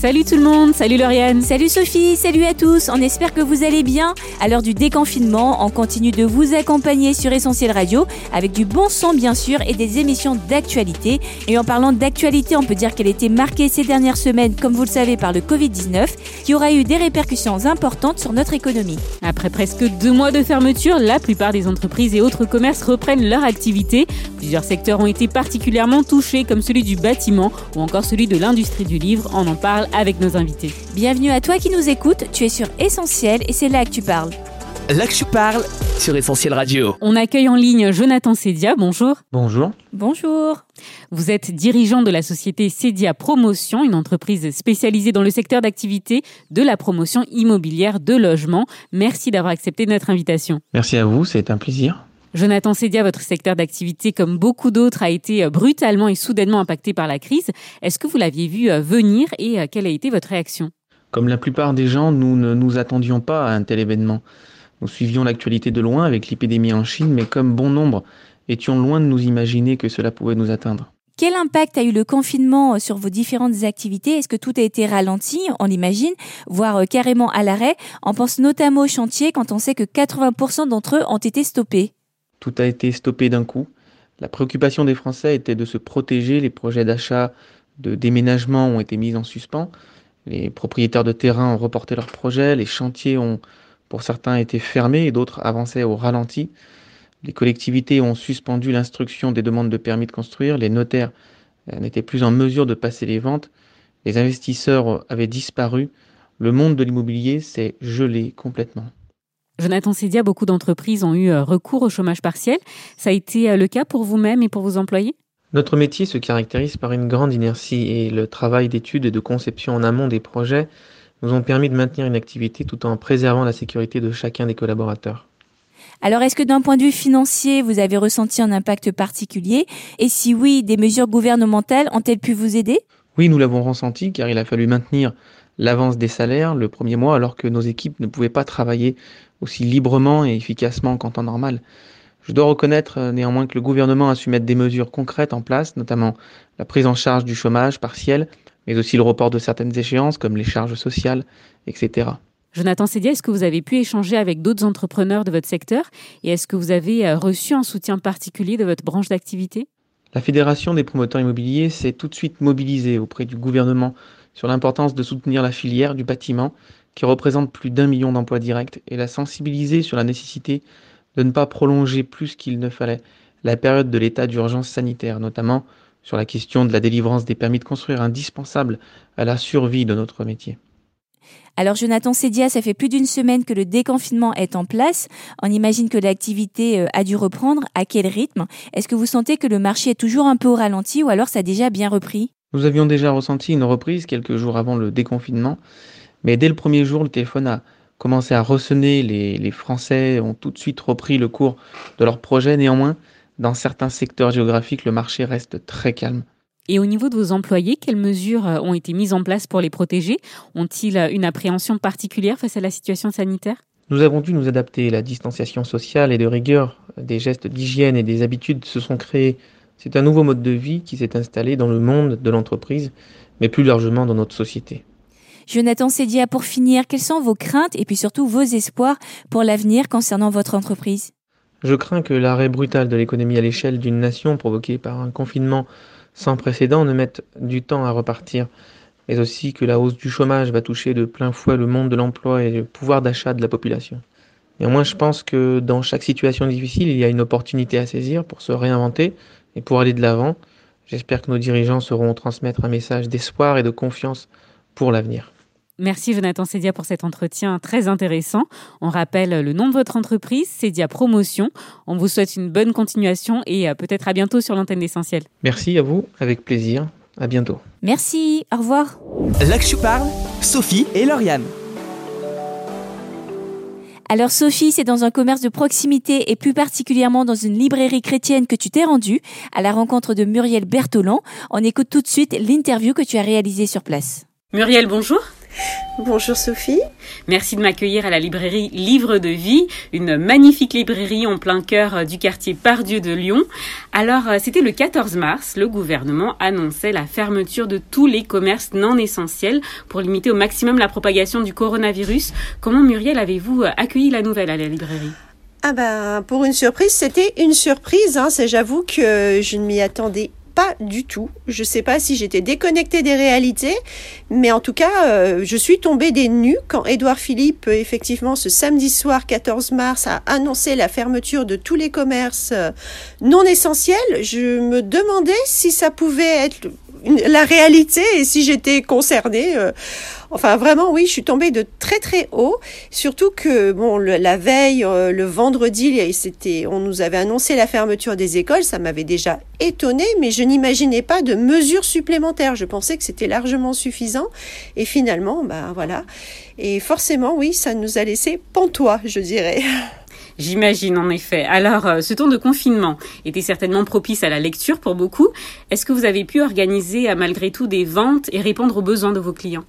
Salut tout le monde, salut Lauriane. Salut Sophie, salut à tous, on espère que vous allez bien. À l'heure du déconfinement, on continue de vous accompagner sur Essentiel Radio avec du bon son bien sûr et des émissions d'actualité. Et en parlant d'actualité, on peut dire qu'elle était marquée ces dernières semaines, comme vous le savez, par le Covid-19, qui aura eu des répercussions importantes sur notre économie. Après presque deux mois de fermeture, la plupart des entreprises et autres commerces reprennent leur activité. Plusieurs secteurs ont été particulièrement touchés, comme celui du bâtiment ou encore celui de l'industrie du livre. On en parle avec nos invités. Bienvenue à toi qui nous écoutes, tu es sur Essentiel et c'est là que tu parles. Là que je parle sur Essentiel Radio. On accueille en ligne Jonathan Sedia, bonjour. Bonjour. Bonjour. Vous êtes dirigeant de la société Sedia Promotion, une entreprise spécialisée dans le secteur d'activité de la promotion immobilière de logement. Merci d'avoir accepté notre invitation. Merci à vous, c'est un plaisir. Jonathan Sedia, votre secteur d'activité, comme beaucoup d'autres, a été euh, brutalement et soudainement impacté par la crise. Est-ce que vous l'aviez vu euh, venir et euh, quelle a été votre réaction? Comme la plupart des gens, nous ne nous attendions pas à un tel événement. Nous suivions l'actualité de loin avec l'épidémie en Chine, mais comme bon nombre, étions loin de nous imaginer que cela pouvait nous atteindre. Quel impact a eu le confinement sur vos différentes activités? Est-ce que tout a été ralenti, on l'imagine, voire carrément à l'arrêt On pense notamment aux chantiers quand on sait que 80% d'entre eux ont été stoppés. Tout a été stoppé d'un coup. La préoccupation des Français était de se protéger. Les projets d'achat, de déménagement ont été mis en suspens. Les propriétaires de terrain ont reporté leurs projets. Les chantiers ont, pour certains, été fermés et d'autres avançaient au ralenti. Les collectivités ont suspendu l'instruction des demandes de permis de construire. Les notaires euh, n'étaient plus en mesure de passer les ventes. Les investisseurs avaient disparu. Le monde de l'immobilier s'est gelé complètement. Jonathan Sedia, beaucoup d'entreprises ont eu euh, recours au chômage partiel. Ça a été euh, le cas pour vous-même et pour vos employés? Notre métier se caractérise par une grande inertie et le travail d'étude et de conception en amont des projets nous ont permis de maintenir une activité tout en préservant la sécurité de chacun des collaborateurs. Alors est-ce que d'un point de vue financier, vous avez ressenti un impact particulier? Et si oui, des mesures gouvernementales ont-elles pu vous aider? Oui, nous l'avons ressenti car il a fallu maintenir l'avance des salaires le premier mois alors que nos équipes ne pouvaient pas travailler aussi librement et efficacement qu'en temps normal. Je dois reconnaître euh, néanmoins que le gouvernement a su mettre des mesures concrètes en place, notamment la prise en charge du chômage partiel, mais aussi le report de certaines échéances comme les charges sociales, etc. Jonathan Sedia, est-ce que vous avez pu échanger avec d'autres entrepreneurs de votre secteur et est-ce que vous avez euh, reçu un soutien particulier de votre branche d'activité? La Fédération des promoteurs immobiliers s'est tout de suite mobilisée auprès du gouvernement sur l'importance de soutenir la filière du bâtiment qui représente plus d'un million d'emplois directs et la sensibiliser sur la nécessité de ne pas prolonger plus qu'il ne fallait la période de l'état d'urgence sanitaire, notamment sur la question de la délivrance des permis de construire indispensable à la survie de notre métier. Alors Jonathan Sedia, ça fait plus d'une semaine que le déconfinement est en place. On imagine que l'activité euh, a dû reprendre. À quel rythme? Est-ce que vous sentez que le marché est toujours un peu au ralenti ou alors ça a déjà bien repris? Nous avions déjà ressenti une reprise quelques jours avant le déconfinement, mais dès le premier jour, le téléphone a commencé à ressonner. Les, les Français ont tout de suite repris le cours de leur projet. Néanmoins, dans certains secteurs géographiques, le marché reste très calme. Et au niveau de vos employés, quelles mesures euh, ont été mises en place pour les protéger? Ont-ils euh, une appréhension particulière face à la situation sanitaire? Nous avons dû nous adapter. La distanciation sociale et de rigueur, des gestes d'hygiène et des habitudes se sont créés. C'est un nouveau mode de vie qui s'est installé dans le monde de l'entreprise, mais plus largement dans notre société. Jonathan Sedia, pour finir, quelles sont vos craintes et puis surtout vos espoirs pour l'avenir concernant votre entreprise? Je crains que l'arrêt brutal de l'économie à l'échelle d'une nation provoqué par un confinement sans précédent ne mette du temps à repartir, mais aussi que la hausse du chômage va toucher de plein fouet le monde de l'emploi et le pouvoir d'achat de la population. Néanmoins, je pense que dans chaque situation difficile, il y a une opportunité à saisir pour se réinventer et pour aller de l'avant. J'espère que nos dirigeants sauront transmettre un message d'espoir et de confiance pour l'avenir. Merci Jonathan Sedia pour cet entretien très intéressant. On rappelle le nom de votre entreprise, Sedia Promotion. On vous souhaite une bonne continuation et euh, peut-être à bientôt sur l'antenne d'essentiel. Merci à vous, avec plaisir. À bientôt. Merci, au revoir. Là que je parle, Sophie et Lauriane. Alors Sophie, c'est dans un commerce de proximité et plus particulièrement dans une librairie chrétienne que tu t'es rendue à la rencontre de Muriel Bertolon. On écoute tout de suite l'interview que tu as réalisée sur place. Muriel, bonjour. Bonjour Sophie. Merci de m'accueillir à la librairie Livre de Vie, une magnifique librairie en plein cœur du quartier Pardieu de Lyon. Alors, euh, c'était le 14 mars, le gouvernement annonçait la fermeture de tous les commerces non essentiels pour limiter au maximum la propagation du coronavirus. Comment Muriel avez-vous euh, accueilli la nouvelle à la librairie? Ah ben, pour une surprise, c'était une surprise. Hein. J'avoue que je ne m'y attendais pas du tout. Je sais pas si j'étais déconnectée des réalités, mais en tout cas, euh, je suis tombée des nues quand Édouard Philippe, effectivement, ce samedi soir 14 mars, a annoncé la fermeture de tous les commerces euh, non essentiels. Je me demandais si ça pouvait être la réalité et si j'étais concernée. Euh, enfin, vraiment, oui, je suis tombée de très très haut. Surtout que, bon, la veille, euh, le vendredi, c'était, on nous avait annoncé la fermeture des écoles. Ça m'avait déjà étonnée, mais je n'imaginais pas de mesures supplémentaires. Je pensais que c'était largement suffisant. Et finalement, ben voilà. Et forcément, oui, ça nous a laissé pantois, je dirais. J'imagine en effet. Alors, euh, ce temps de confinement était certainement propice à la lecture pour beaucoup. Est-ce que vous avez pu organiser malgré tout des ventes et répondre aux besoins de vos clients?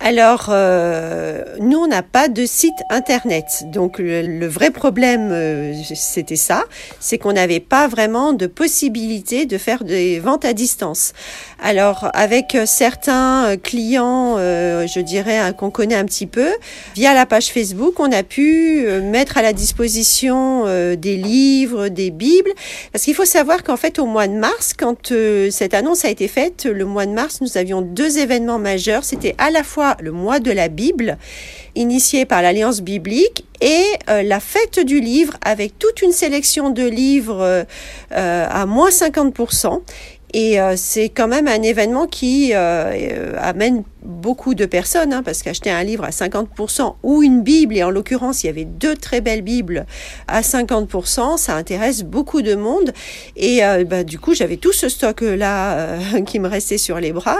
Alors, euh, nous, on n'a pas de site internet. Donc, le, vrai problème, euh, c'était ça, c'est qu'on n'avait pas vraiment de possibilité de faire des ventes à distance. Alors, avec euh, certains clients, je dirais, qu'on connaît un petit peu, via la page Facebook, on a pu mettre à la disposition des livres, des bibles. Parce qu'il faut savoir qu'en fait, au mois de mars, quand cette annonce a été faite, le mois de mars, nous avions deux événements majeurs. C'était à la fois le mois de la Bible, initié par l'Alliance biblique, et euh, la fête du livre, avec toute une sélection de livres euh, euh, à moins 50%. Et c'est quand même un événement qui amène beaucoup de personnes, hein, parce qu'acheter un livre à 50% ou une Bible, et en l'occurrence il y avait deux très belles Bibles à 50%, ça intéresse beaucoup de monde. Et bah, du coup j'avais tout ce stock-là qui me restait sur les bras.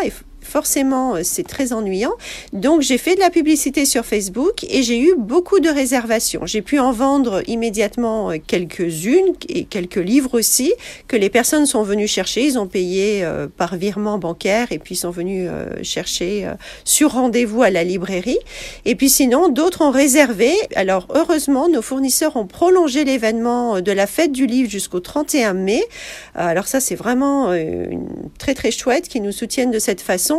Forcément, euh, c'est très ennuyant. Donc, j'ai fait de la publicité sur Facebook et j'ai eu beaucoup de réservations. J'ai pu en vendre immédiatement euh, quelques-unes et quelques livres aussi que les personnes sont venues chercher. Ils ont payé euh, par virement bancaire et puis sont venus chercher sur rendez-vous à la librairie. Et puis sinon, d'autres ont réservé. Alors, heureusement, nos fournisseurs ont prolongé l'événement de la fête du livre jusqu'au 31 mai. Alors ça, c'est vraiment très très chouette qu'ils nous soutiennent de cette façon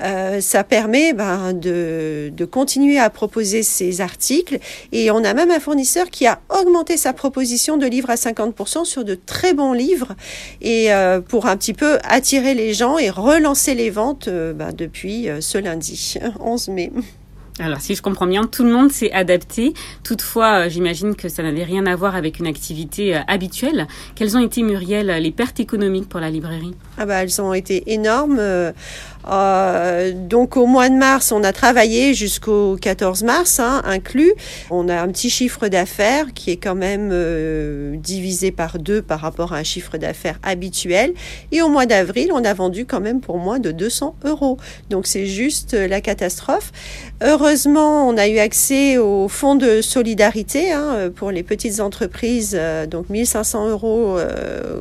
euh, ça permet ben, de, continuer à proposer ces articles. Et on a même un fournisseur qui a augmenté sa proposition de livres à 50% sur de très bons livres et euh, pour un petit peu attirer les gens et relancer les ventes euh, ben, depuis ce lundi, 11 mai. Alors, si je comprends bien, tout le monde s'est adapté. Toutefois, j'imagine que ça n'avait rien à voir avec une activité habituelle. Quelles ont été, Muriel, les pertes économiques pour la librairie? Ah bah, elles ont été énormes. Euh, donc au mois de mars, on a travaillé jusqu'au 14 mars, hein, inclus. On a un petit chiffre d'affaires qui est quand même euh, divisé par deux par rapport à un chiffre d'affaires habituel. Et au mois d'avril, on a vendu quand même pour moins de 200 euros. Donc c'est juste euh, la catastrophe. Heureusement, on a eu accès au fonds de solidarité hein, pour les petites entreprises, donc 1500 euros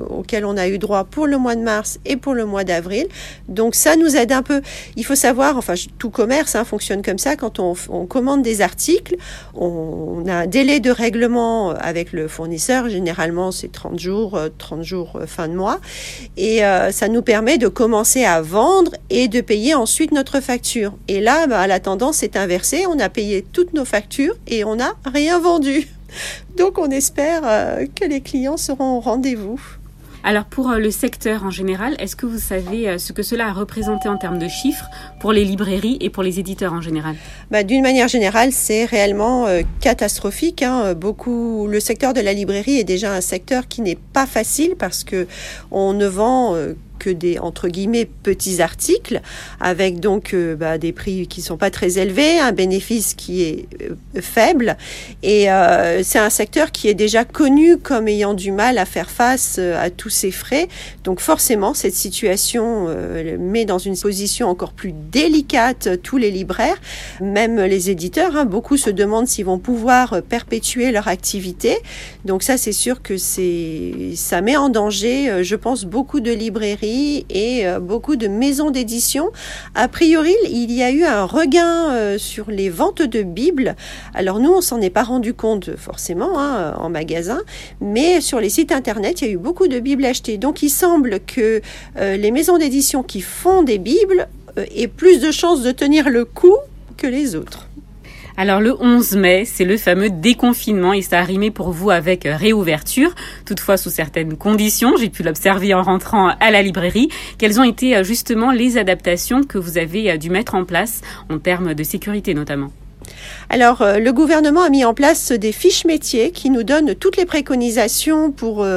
auxquels on a eu droit pour le mois de mars et pour le mois d'avril. Donc ça nous aide un peu. Il faut savoir, enfin, tout commerce hein, fonctionne comme ça. Quand on, commande des articles, on, a un délai de règlement avec le fournisseur. Généralement, c'est 30 jours, 30 euh, jours euh, fin de mois. Et euh, ça nous permet de commencer à vendre et de payer ensuite notre facture. Et là, bah, la tendance est inversée. On a payé toutes nos factures et on n'a rien vendu. Donc, on espère que les clients seront au rendez-vous. Alors pour euh, le secteur en général, est-ce que vous savez euh, ce que cela a représenté en termes de chiffres pour les librairies et pour les éditeurs en général? Bah, D'une manière générale, c'est réellement euh, catastrophique. Hein. Beaucoup, le secteur de la librairie est déjà un secteur qui n'est pas facile parce que on ne vend que des entre guillemets petits articles avec donc euh, bah, des prix qui sont pas très élevés, un bénéfice qui est euh, faible et euh, c'est un secteur qui est déjà connu comme ayant du mal à faire face à tous ces frais. Donc forcément cette situation met dans une position encore plus délicate tous les libraires, même les éditeurs. Hein, beaucoup se demandent s'ils vont pouvoir perpétuer leur activité. Donc ça c'est sûr que c'est ça met en danger, je pense, beaucoup de librairies et beaucoup de maisons d'édition. A priori, il y a eu un regain sur les ventes de Bibles. Alors nous, on s'en est pas rendu compte forcément hein, en magasin, mais sur les sites internet, il y a eu beaucoup de Bibles achetées. Donc il semble que les maisons d'édition qui font des Bibles aient plus de chances de tenir le coup que les autres. Alors le 11 mai, c'est le fameux déconfinement et ça a rimé pour vous avec réouverture, toutefois sous certaines conditions. J'ai pu l'observer en rentrant à la librairie. Quelles ont été euh, justement les adaptations que vous avez euh, dû mettre en place en termes de sécurité notamment? Alors, euh, le gouvernement a mis en place des fiches métiers qui nous donnent toutes les préconisations pour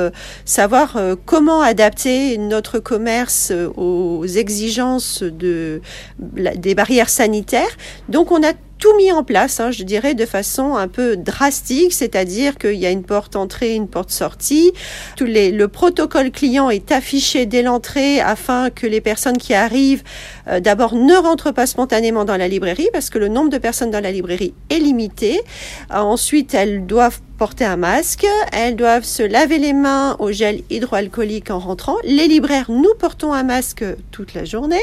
savoir comment adapter notre commerce aux exigences de, des barrières sanitaires. Donc, on a tout mis en place, hein, je dirais, de façon un peu drastique, c'est-à-dire qu'il y a une porte entrée, une porte sortie. Tous les, le protocole client est affiché dès l'entrée afin que les personnes qui arrivent, euh, d'abord, ne rentrent pas spontanément dans la librairie parce que le nombre de personnes dans la librairie est limité. Euh, ensuite, elles doivent porter un masque, elles doivent se laver les mains au gel hydroalcoolique en rentrant. Les libraires, nous portons un masque toute la journée.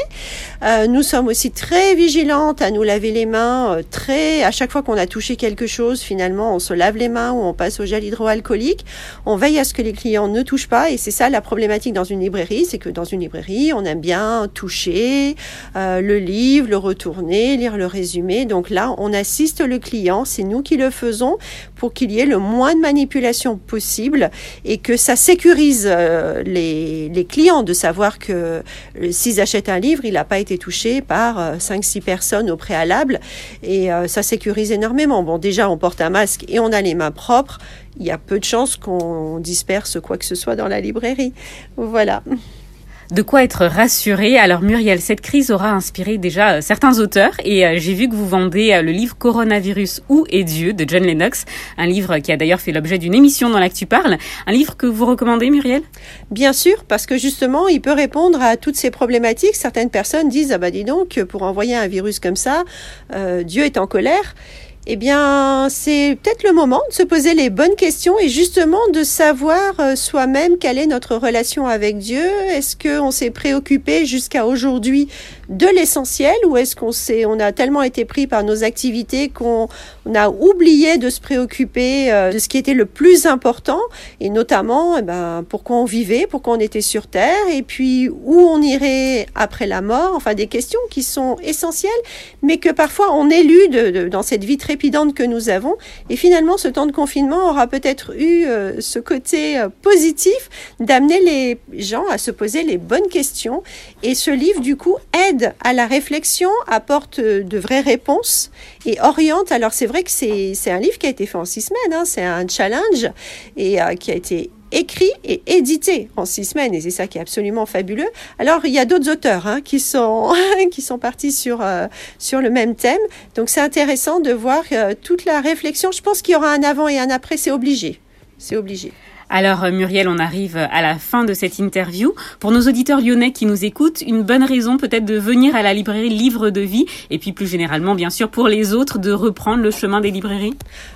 Euh, nous sommes aussi très vigilantes à nous laver les mains, euh, très à chaque fois qu'on a touché quelque chose, finalement, on se lave les mains ou on passe au gel hydroalcoolique. On veille à ce que les clients ne touchent pas et c'est ça la problématique dans une librairie, c'est que dans une librairie, on aime bien toucher euh, le livre, le retourner, lire le résumé. Donc là, on assiste le client, c'est nous qui le faisons pour qu'il y ait le moins de manipulation possible et que ça sécurise euh, les, les, clients de savoir que euh, s'ils achètent un livre, il n'a pas été touché par 5-6 euh, personnes au préalable et ça sécurise énormément. Bon, déjà, on porte un masque et on a les mains propres. Il y a peu de chances qu'on disperse quoi que ce soit dans la librairie. Voilà. De quoi être rassuré. Alors Muriel, cette crise aura inspiré déjà euh, certains auteurs et euh, j'ai vu que vous vendez euh, le livre Coronavirus Où est Dieu de John Lennox, un livre qui a d'ailleurs fait l'objet d'une émission dans tu parles. Un livre que vous recommandez Muriel? Bien sûr, parce que justement, il peut répondre à toutes ces problématiques. Certaines personnes disent, ah bah dis donc, pour envoyer un virus comme ça, Dieu est en colère eh bien, c'est peut-être le moment de se poser les bonnes questions et justement de savoir euh, soi-même quelle est notre relation avec Dieu. Est-ce qu'on s'est préoccupé jusqu'à aujourd'hui de l'essentiel ou est-ce qu'on s'est, on a tellement été pris par nos activités qu'on a oublié de se préoccuper euh, de ce qui était le plus important et notamment, eh ben, pourquoi on vivait, pourquoi on était sur Terre et puis où on irait après la mort. Enfin, des questions qui sont essentielles, mais que parfois on élude de, dans cette vie très que nous avons. Et finalement, ce temps de confinement aura peut-être eu euh, ce côté euh, positif d'amener les gens à se poser les bonnes questions. Et ce livre, du coup, aide à la réflexion, apporte euh, de vraies réponses et oriente. Alors, c'est vrai que c'est un livre qui a été fait en six semaines, hein. c'est un challenge et qui a été écrit et édité en six semaines, et c'est ça qui est absolument fabuleux. Alors, il y a d'autres auteurs hein, qui, sont, qui sont partis sur, euh, sur le même thème, donc c'est intéressant de voir euh, toute la réflexion. Je pense qu'il y aura un avant et un après, c'est obligé. C'est obligé. Alors euh, Muriel, on arrive à la fin de cette interview. Pour nos auditeurs lyonnais qui nous écoutent, une bonne raison peut-être de venir à la librairie Livre de Vie et puis plus généralement bien sûr pour les autres de reprendre le chemin des librairies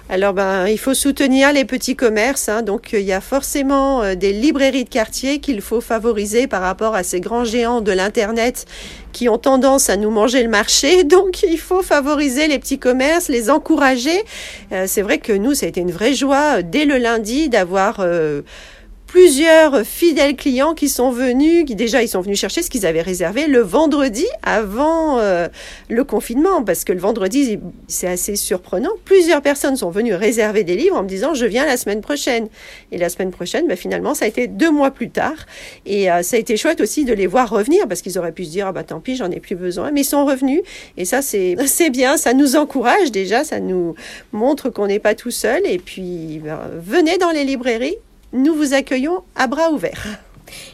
Alors ben il faut soutenir les petits commerces, hein. donc il y a forcément euh, des librairies de quartier qu'il faut favoriser par rapport à ces grands géants de l'internet qui ont tendance à nous manger le marché. Donc il faut favoriser les petits commerces, les encourager. Euh, c'est vrai que nous, ça a été une vraie joie dès le lundi d'avoir euh, plusieurs fidèles clients qui sont venus, qui déjà ils sont venus chercher ce qu'ils avaient réservé le vendredi avant euh, le confinement, parce que le vendredi c'est assez surprenant. Plusieurs personnes sont venues réserver des livres en me disant je viens la semaine prochaine. Et la semaine prochaine, bah, finalement ça a été deux mois plus tard. Et euh, ça a été chouette aussi de les voir revenir, parce qu'ils auraient pu se dire ah bah tant pis j'en ai plus besoin, mais ils sont revenus. Et ça c'est c'est bien, ça nous encourage déjà, ça nous montre qu'on n'est pas tout seul. Et puis bah, venez dans les librairies nous vous accueillons à bras ouverts.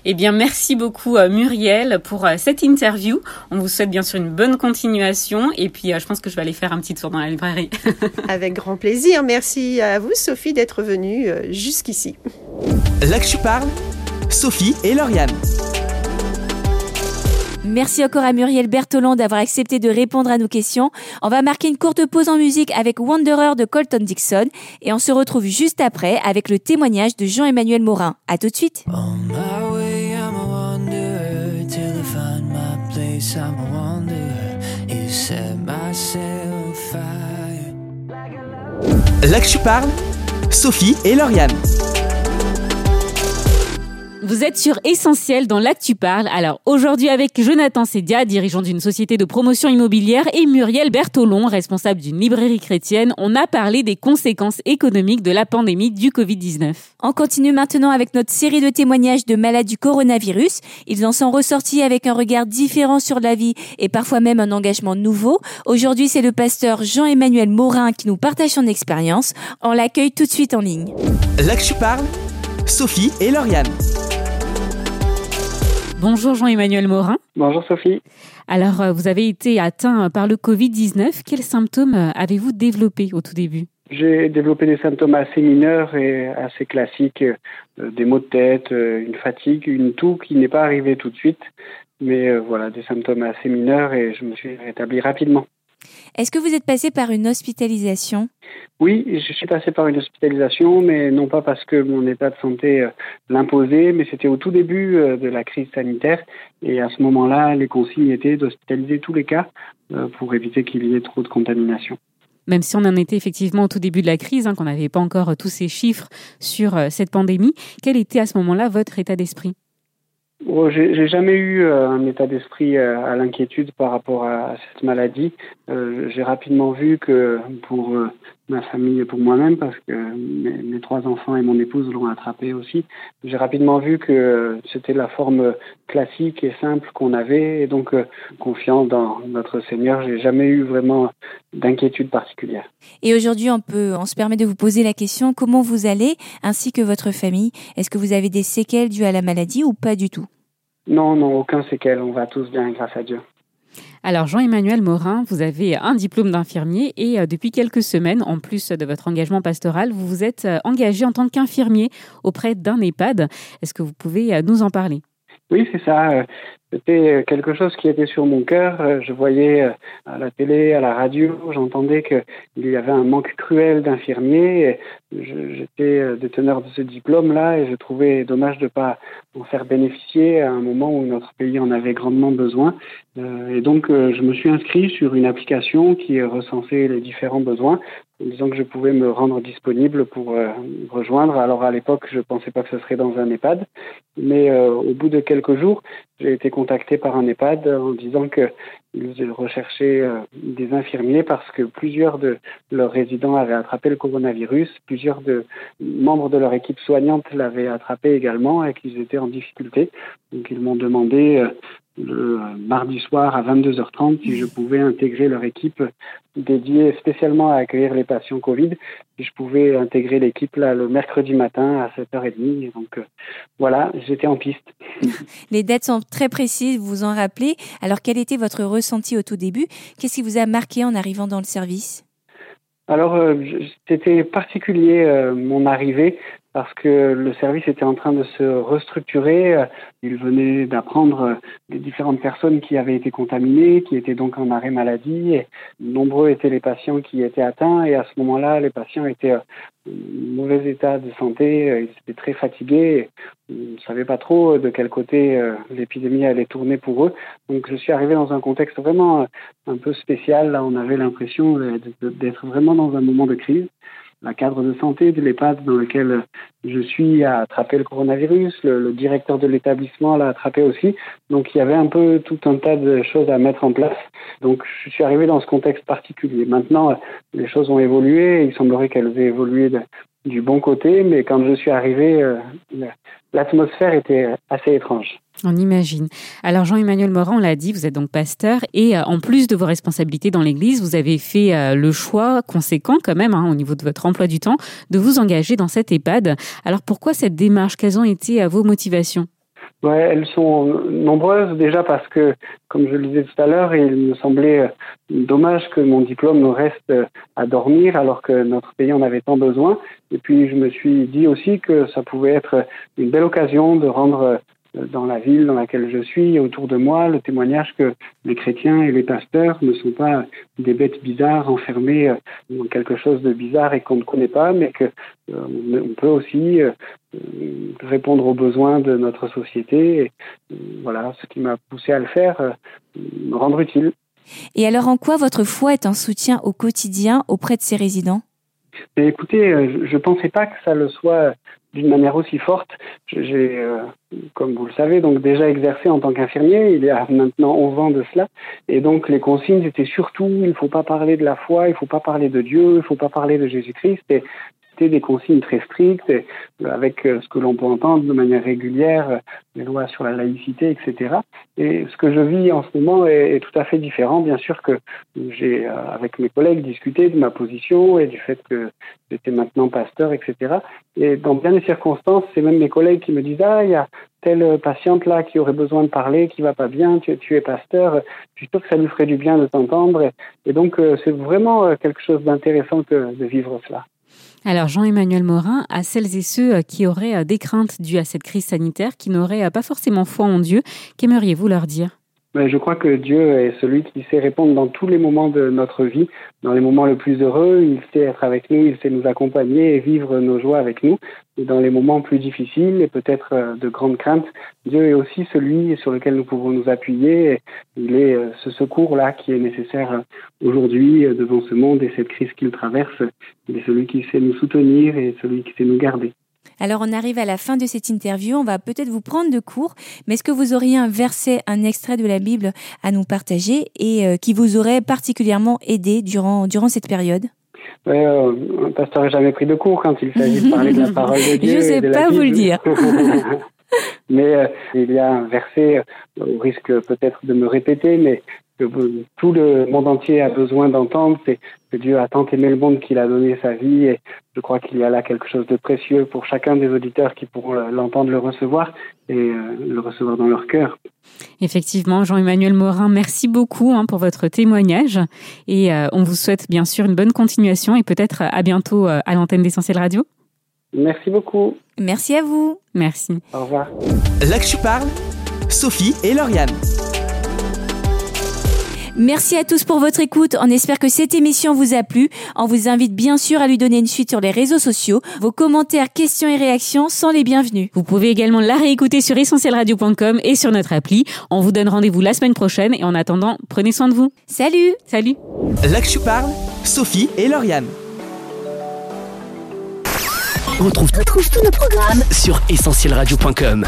Eh bien, merci beaucoup euh, Muriel pour euh, cette interview. On vous souhaite bien sûr une bonne continuation et puis euh, je pense que je vais aller faire un petit tour dans la librairie. Avec grand plaisir. Merci à vous Sophie d'être venue jusqu'ici. Là que je parle, Sophie et Lauriane. Merci encore à Muriel Bertolon d'avoir accepté de répondre à nos questions. On va marquer une courte pause en musique avec Wanderer de Colton Dixon et on se retrouve juste après avec le témoignage de Jean-Emmanuel Morin. À tout de suite. Là que tu parles, Sophie et Lauriane. Vous êtes sur Essentiel dans Là que tu parles. Alors aujourd'hui avec Jonathan Sédia, dirigeant d'une société de promotion immobilière, et Muriel Bertolon, responsable d'une librairie chrétienne, on a parlé des conséquences économiques de la pandémie du Covid-19. On continue maintenant avec notre série de témoignages de malades du coronavirus. Ils en sont ressortis avec un regard différent sur la vie et parfois même un engagement nouveau. Aujourd'hui, c'est le pasteur Jean-Emmanuel Morin qui nous partage son expérience. On l'accueille tout de suite en ligne. Là que tu parles, Sophie et Lauriane. Bonjour Jean-Emmanuel Morin. Bonjour Sophie. Alors, euh, vous avez été atteint par le Covid-19. Quels symptômes euh, avez-vous développés au tout début? J'ai développé des symptômes assez mineurs et assez classiques, euh, des maux de tête, une fatigue, une toux qui n'est pas arrivée tout de suite, mais voilà, des symptômes assez mineurs et je me suis rétabli rapidement. Est-ce que vous êtes passé par une hospitalisation? Oui, je suis passé par une hospitalisation, mais non pas parce que mon état de santé euh, l'imposait, mais c'était au tout début euh, de la crise sanitaire. Et à ce moment-là, les consignes étaient d'hospitaliser tous les cas euh, pour éviter qu'il y ait trop de contamination. Même si on en était effectivement au tout début de la crise, hein, qu'on n'avait pas encore tous ces chiffres sur cette pandémie, quel était à ce moment-là votre état d'esprit? J'ai jamais eu euh, un état d'esprit euh, à l'inquiétude par rapport à, cette maladie. Euh, j'ai rapidement vu que pour ma famille et pour moi-même, parce que mes, mes, trois enfants et mon épouse l'ont attrapé aussi, j'ai rapidement vu que c'était la forme classique et simple qu'on avait, et donc confiant dans notre Seigneur, j'ai jamais eu vraiment d'inquiétude particulière. Et aujourd'hui, on peut, on se permet de vous poser la question comment vous allez, ainsi que votre famille? Est-ce que vous avez des séquelles dues à la maladie ou pas du tout? Non, non, aucun séquel. On va tous bien, grâce à Dieu. Alors Jean-Emmanuel Morin, vous avez un diplôme d'infirmier et euh, depuis quelques semaines, en plus de votre engagement pastoral, vous vous êtes euh, engagé en tant qu'infirmier auprès d'un EHPAD. Est-ce que vous pouvez euh, nous en parler? Oui, c'est ça. C'était quelque chose qui était sur mon cœur. Euh, je voyais euh, à la télé, à la radio, j'entendais qu'il y avait un manque cruel d'infirmiers. J'étais euh, déteneur de ce diplôme-là et je trouvais dommage de ne pas en faire bénéficier à un moment où notre pays en avait grandement besoin. Et donc, je me suis inscrit sur une application qui recensait les différents besoins en disant que je pouvais me rendre disponible pour rejoindre. Alors à l'époque, je ne pensais pas que ce serait dans un EHPAD, mais au bout de quelques jours, j'ai été contacté par un EHPAD en disant qu'ils recherchaient euh, des infirmiers parce que plusieurs de leurs résidents avaient attrapé le coronavirus, plusieurs de membres de leur équipe soignante l'avaient attrapé également et qu'ils étaient en difficulté. Donc ils m'ont demandé euh, le mardi soir à 22h30 si je pouvais intégrer leur équipe dédiée spécialement à accueillir les patients Covid, si je pouvais intégrer l'équipe là le mercredi matin à 7h30. donc euh, voilà, j'étais en piste. Les dates sont très précises, vous vous en rappelez. Alors quel était votre ressenti au tout début? Qu'est-ce qui vous a marqué en arrivant dans le service? Alors, euh, c'était particulier euh, mon arrivée parce que le service était en train de se restructurer. Il venait d'apprendre les différentes personnes qui avaient été contaminées, qui étaient donc en arrêt maladie. Nombreux étaient les patients qui étaient atteints. Et à ce moment-là, les patients étaient en mauvais état de santé. Ils étaient très fatigués. Ils ne savaient pas trop de quel côté euh, l'épidémie allait tourner pour eux. Donc je suis arrivé dans un contexte vraiment un peu spécial. Là, on avait l'impression d'être vraiment dans un moment de crise la cadre de santé de l'EHPAD dans lequel je suis a attrapé le coronavirus, le, directeur de l'établissement l'a attrapé aussi. Donc il y avait un peu tout un tas de choses à mettre en place. Donc je suis arrivé dans ce contexte particulier. Maintenant, les choses ont évolué. Il semblerait qu'elles aient évolué du bon côté, mais quand je suis arrivé, euh, l'atmosphère était assez étrange. On imagine. Alors Jean-Emmanuel Morin, on l'a dit, vous êtes donc pasteur et euh, en plus de vos responsabilités dans l'Église, vous avez fait euh, le choix conséquent quand même hein, au niveau de votre emploi du temps de vous engager dans cette EHPAD. Alors pourquoi cette démarche? Quelles ont été vos motivations? Ouais, elles sont nombreuses déjà parce que, comme je le disais tout à l'heure, il me semblait dommage que mon diplôme reste à dormir alors que notre pays en avait tant besoin. Et puis je me suis dit aussi que ça pouvait être une belle occasion de rendre dans la ville dans laquelle je suis, autour de moi, le témoignage que les chrétiens et les pasteurs ne sont pas des bêtes bizarres enfermées dans quelque chose de bizarre et qu'on ne connaît pas, mais que on peut aussi répondre aux besoins de notre société. Voilà, ce qui m'a poussé à le faire, me rendre utile. Et alors, en quoi votre foi est un soutien au quotidien auprès de ses résidents? Mais écoutez, euh, je ne pensais pas que ça le soit d'une manière aussi forte. J'ai, euh, comme vous le savez, donc déjà exercé en tant qu'infirmier. Il y a maintenant 11 ans de cela. Et donc les consignes étaient surtout il ne faut pas parler de la foi, il ne faut pas parler de Dieu, il ne faut pas parler de Jésus-Christ. Des consignes très strictes, euh, avec euh, ce que l'on peut entendre de manière régulière, euh, les lois sur la laïcité, etc. Et ce que je vis en ce moment est, tout à fait différent. Bien sûr que j'ai, avec mes collègues, discuté de ma position et du fait que j'étais maintenant pasteur, etc. Et dans bien des circonstances, c'est même mes collègues qui me disent ah il y a telle patiente là qui aurait besoin de parler, qui va pas bien, tu, es pasteur, je suis que ça lui ferait du bien de t'entendre. Et, donc c'est vraiment quelque chose d'intéressant de vivre cela. Alors Jean-Emmanuel Morin, à celles et ceux euh, qui auraient euh, des craintes dues à cette crise sanitaire, qui n'auraient euh, pas forcément foi en Dieu, qu'aimeriez-vous leur dire? Je crois que Dieu est celui qui sait répondre dans tous les moments de notre vie, dans les moments les plus heureux, il sait être avec nous, il sait nous accompagner et vivre nos joies avec nous. Et dans les moments plus difficiles et peut-être euh, de grandes craintes, Dieu est aussi celui sur lequel nous pouvons nous appuyer. Il est euh, ce secours-là qui est nécessaire euh, aujourd'hui devant ce monde et cette crise qu'il traverse. Il est celui qui sait nous soutenir et celui qui sait nous garder. Alors on arrive à la fin de cette interview, on va peut-être vous prendre de court, mais est-ce que vous auriez un verset, un extrait de la Bible à nous partager et euh, qui vous aurait particulièrement aidé durant, durant cette période? Ouais, euh, un pasteur n'a jamais pris de cours quand il s'agit de parler de la parole de Dieu. Je ne sais pas vous le dire. mais euh, il y a un verset, au risque peut-être de me répéter, mais que tout le monde entier a besoin d'entendre, c'est que Dieu a tant aimé le monde qu'il a donné sa vie et je crois qu'il y a là quelque chose de précieux pour chacun des auditeurs qui pourront l'entendre, le recevoir et euh, le recevoir dans leur cœur. Effectivement, Jean-Emmanuel Morin, merci beaucoup hein, pour votre témoignage et euh, on vous souhaite bien sûr une bonne continuation et peut-être à bientôt euh, à l'antenne d'Essentiel Radio. Merci beaucoup. Merci à vous. Merci. Au revoir. Là que tu parles, Sophie et Lauriane. Merci à tous pour votre écoute. On espère que cette émission vous a plu. On vous invite bien sûr à lui donner une suite sur les réseaux sociaux. Vos commentaires, questions et réactions sont les bienvenus. Vous pouvez également la réécouter sur essentielradio.com et sur notre appli. On vous donne rendez-vous la semaine prochaine et en attendant, prenez soin de vous. Salut Salut Là que tu parles, Sophie et Lauriane. On retrouve, tous nos programmes sur essentielradio.com.